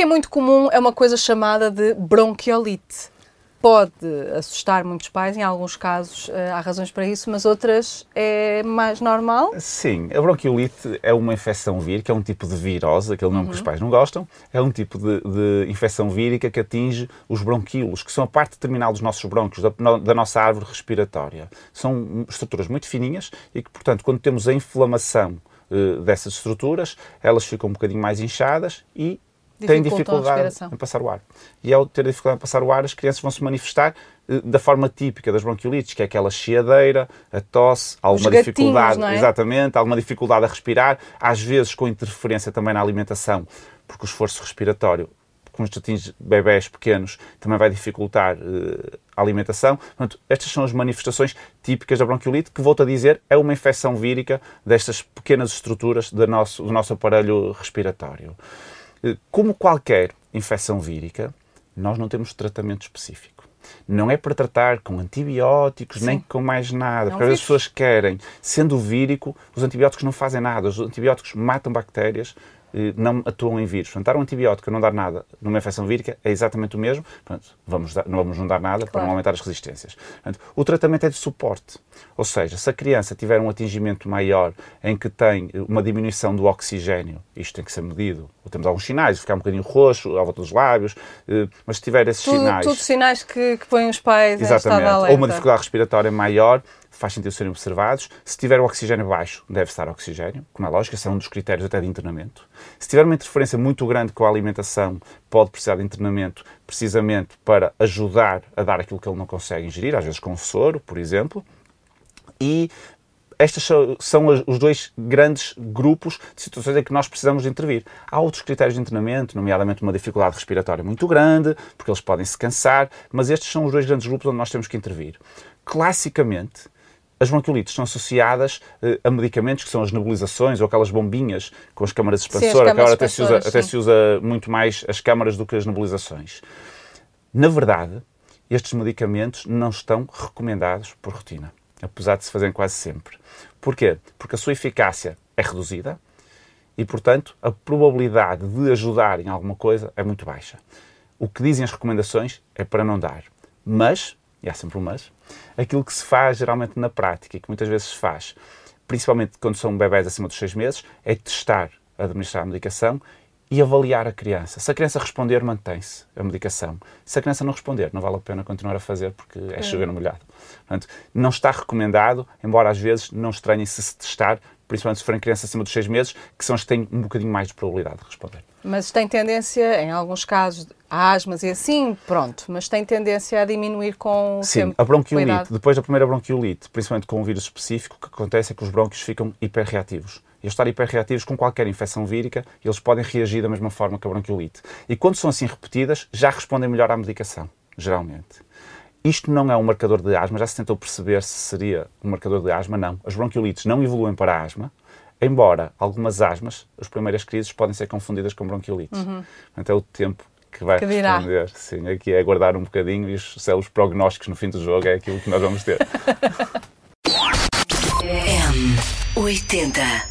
que é muito comum é uma coisa chamada de bronquiolite pode assustar muitos pais, em alguns casos eh, há razões para isso, mas outras é mais normal? Sim, a bronquiolite é uma infecção vírica, é um tipo de virose, aquele nome uhum. que os uhum. pais não gostam, é um tipo de, de, infecção vírica que atinge os bronquíolos, que são a parte terminal dos nossos brônquios, da, da nossa árvore respiratória. São estruturas muito fininhas e que, portanto, quando temos a inflamação uh, dessas estruturas, elas ficam um bocadinho mais inchadas e têm dificuldade em passar o ar. E ao ter dificuldade em passar o ar, as crianças vão se manifestar eh, da forma típica das bronquiolites, que é aquela chiadeira, a tosse, alguma dificuldade, é? exatamente, alguma dificuldade a respirar, às vezes com interferência também na alimentação, porque o esforço respiratório com os atinge bebés pequenos também vai dificultar uh, a alimentação. Portanto, estas são as manifestações típicas da bronquiolite, que, volto a dizer, é uma infecção vírica destas pequenas estruturas do nosso, do nosso aparelho respiratório. Eh, como qualquer infecção vírica, nós não temos tratamento específico. Não é para tratar com antibióticos Sim. nem com mais nada. Porque as pessoas querem, sendo vírico, os antibióticos não fazem nada. Os antibióticos matam bactérias, não atuam em vírus. Portanto, dar um antibiótico e não dar nada numa infecção vírica é exatamente o mesmo. Portanto, vamos dar, não vamos não dar nada claro. para não aumentar as resistências. Portanto, o tratamento é de suporte. Ou seja, se a criança tiver um atingimento maior em que tem uma diminuição do oxigênio, isto tem que ser medido. Ou temos alguns sinais, ficar um bocadinho roxo à volta dos lábios, eh, mas se tiver esses tudo, sinais... Tudo sinais que, que põem os pais Exatamente. Ou uma dificuldade respiratória maior, faz sentido serem observados. Se tiver o oxigênio baixo, deve estar oxigênio, como é lógico, esse é um dos critérios até de internamento. Se tiver uma interferência muito grande com a alimentação, pode precisar de internamento precisamente para ajudar a dar aquilo que ele não consegue ingerir, às vezes com soro, por exemplo. E estes são os dois grandes grupos de situações em que nós precisamos de intervir. Há outros critérios de internamento, nomeadamente uma dificuldade respiratória muito grande, porque eles podem se cansar, mas estes são os dois grandes grupos onde nós temos que intervir. Classicamente, as bronquiolites são associadas uh, a medicamentos que são as nebulizações ou aquelas bombinhas com as câmaras expansoras, que agora até se, usa, até se usa muito mais as câmaras do que as nebulizações. Na verdade, estes medicamentos não estão recomendados por rotina, apesar de se fazerem quase sempre. Porquê? Porque a sua eficácia é reduzida e, portanto, a probabilidade de ajudar em alguma coisa é muito baixa. O que dizem as recomendações é para não dar. Mas, e há sempre um mas, aquilo que se faz geralmente na prática e que muitas vezes se faz, principalmente quando são bebés acima dos 6 meses, é testar, administrar a medicação e avaliar a criança. Se a criança responder, mantém-se a medicação. Se a criança não responder, não vale a pena continuar a fazer porque é, é. chover no molhado. Portanto, não está recomendado, embora às vezes não estranhem se se testar, principalmente se forem crianças acima dos 6 meses, que são as que têm um bocadinho mais de probabilidade de responder. Mas tem tendência, em alguns casos, a asmas e assim, pronto, mas tem tendência a diminuir com o Sim, tempo. a bronquiolite, depois da primeira bronquiolite, principalmente com um vírus específico, o que acontece é que os brônquios ficam hiperreativos. E estar hiperreativos com qualquer infecção vírica, eles podem reagir da mesma forma que a bronquiolite. E quando são assim repetidas, já respondem melhor à medicação, geralmente. Isto não é um marcador de asma, já se tentou perceber se seria um marcador de asma, não. As bronquiolites não evoluem para a asma, embora algumas asmas, as primeiras crises, podem ser confundidas com bronquiolites. Uhum. Portanto, é o tempo que vai que responder. Sim, aqui é aguardar um bocadinho e os, os prognósticos no fim do jogo é aquilo que nós vamos ter. M80